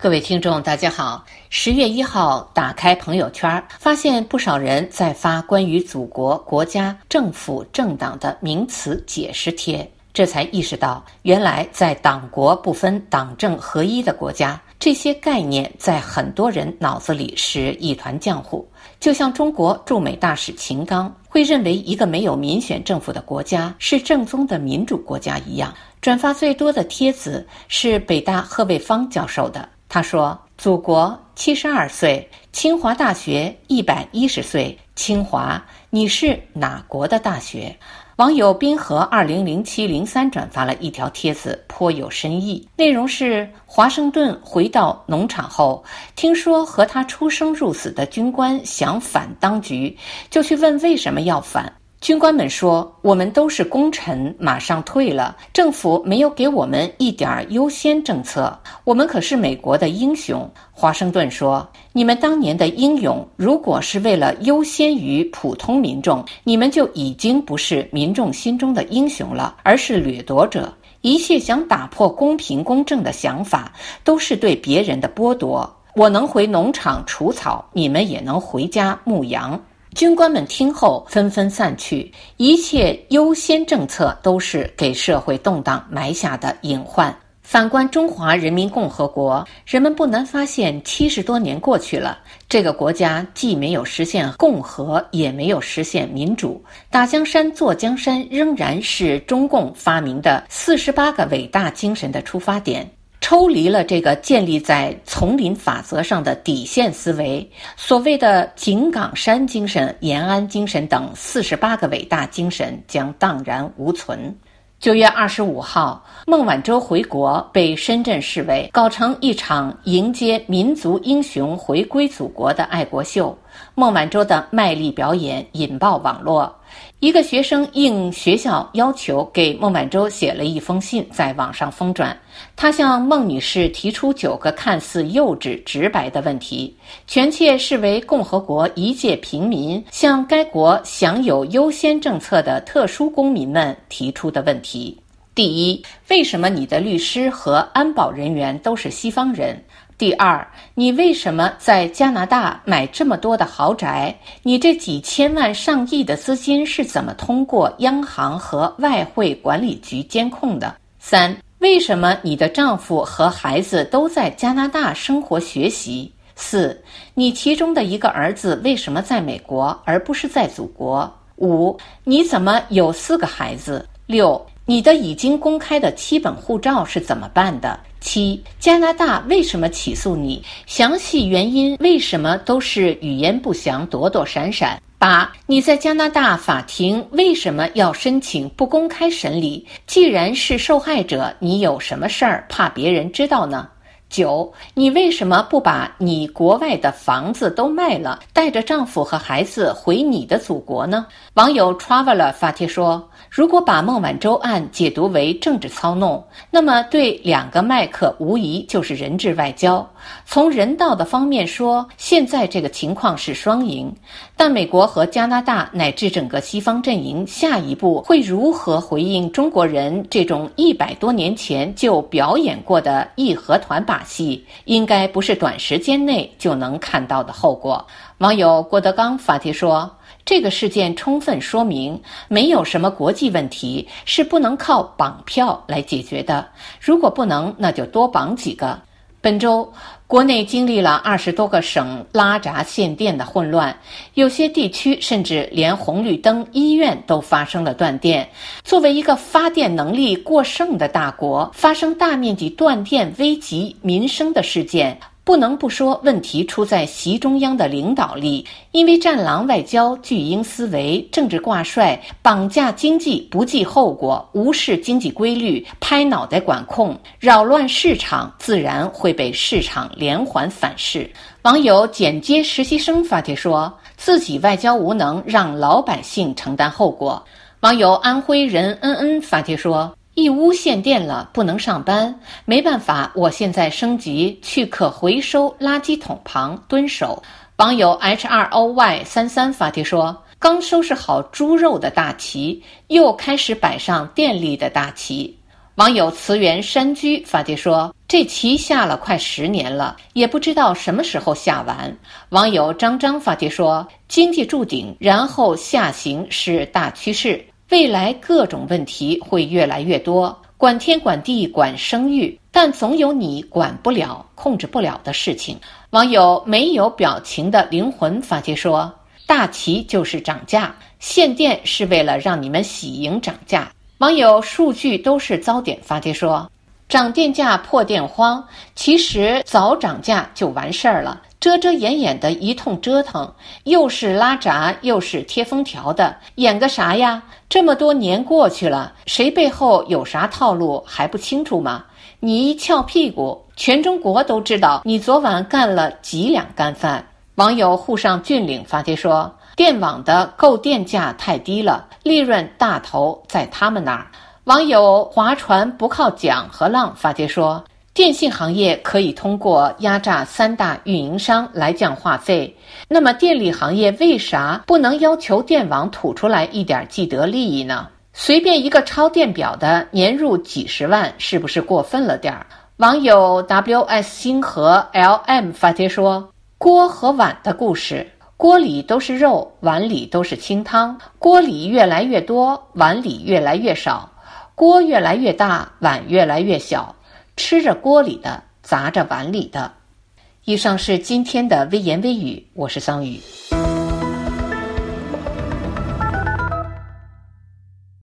各位听众，大家好。十月一号，打开朋友圈，发现不少人在发关于祖国、国家、政府、政党的名词解释贴，这才意识到，原来在党国不分、党政合一的国家，这些概念在很多人脑子里是一团浆糊。就像中国驻美大使秦刚会认为一个没有民选政府的国家是正宗的民主国家一样。转发最多的帖子是北大贺卫方教授的。他说：“祖国七十二岁，清华大学一百一十岁。清华，你是哪国的大学？”网友冰河二零零七零三转发了一条帖子，颇有深意。内容是：华盛顿回到农场后，听说和他出生入死的军官想反当局，就去问为什么要反。军官们说：“我们都是功臣，马上退了。政府没有给我们一点儿优先政策，我们可是美国的英雄。”华盛顿说：“你们当年的英勇，如果是为了优先于普通民众，你们就已经不是民众心中的英雄了，而是掠夺者。一切想打破公平公正的想法，都是对别人的剥夺。我能回农场除草，你们也能回家牧羊。”军官们听后纷纷散去，一切优先政策都是给社会动荡埋下的隐患。反观中华人民共和国，人们不难发现，七十多年过去了，这个国家既没有实现共和，也没有实现民主。打江山、坐江山，仍然是中共发明的四十八个伟大精神的出发点。抽离了这个建立在丛林法则上的底线思维，所谓的井冈山精神、延安精神等四十八个伟大精神将荡然无存。九月二十五号，孟晚舟回国，被深圳市委搞成一场迎接民族英雄回归祖国的爱国秀。孟晚舟的卖力表演引爆网络。一个学生应学校要求给孟晚舟写了一封信，在网上疯转。他向孟女士提出九个看似幼稚直白的问题，全切视为共和国一介平民向该国享有优先政策的特殊公民们提出的问题：第一，为什么你的律师和安保人员都是西方人？第二，你为什么在加拿大买这么多的豪宅？你这几千万、上亿的资金是怎么通过央行和外汇管理局监控的？三，为什么你的丈夫和孩子都在加拿大生活学习？四，你其中的一个儿子为什么在美国而不是在祖国？五，你怎么有四个孩子？六，你的已经公开的基本护照是怎么办的？七，加拿大为什么起诉你？详细原因为什么都是语言不详、躲躲闪闪？八，你在加拿大法庭为什么要申请不公开审理？既然是受害者，你有什么事儿怕别人知道呢？九，你为什么不把你国外的房子都卖了，带着丈夫和孩子回你的祖国呢？网友 traveler 发帖说。如果把孟晚舟案解读为政治操弄，那么对两个麦克无疑就是人质外交。从人道的方面说，现在这个情况是双赢。但美国和加拿大乃至整个西方阵营下一步会如何回应中国人这种一百多年前就表演过的义和团把戏，应该不是短时间内就能看到的后果。网友郭德纲发帖说。这个事件充分说明，没有什么国际问题是不能靠绑票来解决的。如果不能，那就多绑几个。本周，国内经历了二十多个省拉闸限电的混乱，有些地区甚至连红绿灯、医院都发生了断电。作为一个发电能力过剩的大国，发生大面积断电危及民生的事件。不能不说，问题出在习中央的领导力，因为战狼外交、巨婴思维、政治挂帅、绑架经济不计后果、无视经济规律、拍脑袋管控、扰乱市场，自然会被市场连环反噬。网友剪接实习生发帖说自己外交无能，让老百姓承担后果。网友安徽人恩恩发帖说。义乌限电了，不能上班，没办法，我现在升级去可回收垃圾桶旁蹲守。网友 H R O Y 三三发帖说：“刚收拾好猪肉的大旗，又开始摆上电力的大旗。”网友慈源山居发帖说：“这棋下了快十年了，也不知道什么时候下完。网友张张发帖说：“经济筑顶，然后下行是大趋势，未来各种问题会越来越多。管天管地管生育，但总有你管不了、控制不了的事情。”网友没有表情的灵魂发帖说：“大旗就是涨价，限电是为了让你们喜迎涨价。”网友数据都是糟点发帖说。涨电价破电荒，其实早涨价就完事儿了。遮遮掩掩的一通折腾，又是拉闸，又是贴封条的，演个啥呀？这么多年过去了，谁背后有啥套路还不清楚吗？你一翘屁股，全中国都知道你昨晚干了几两干饭。网友沪上峻岭发帖说：“电网的购电价太低了，利润大头在他们那儿。”网友划船不靠桨和浪发帖说，电信行业可以通过压榨三大运营商来降话费，那么电力行业为啥不能要求电网吐出来一点既得利益呢？随便一个抄电表的年入几十万，是不是过分了点儿？网友 ws 星河 lm 发帖说，锅和碗的故事，锅里都是肉，碗里都是清汤，锅里越来越多，碗里越来越少。锅越来越大，碗越来越小，吃着锅里的，砸着碗里的。以上是今天的微言微语，我是桑宇。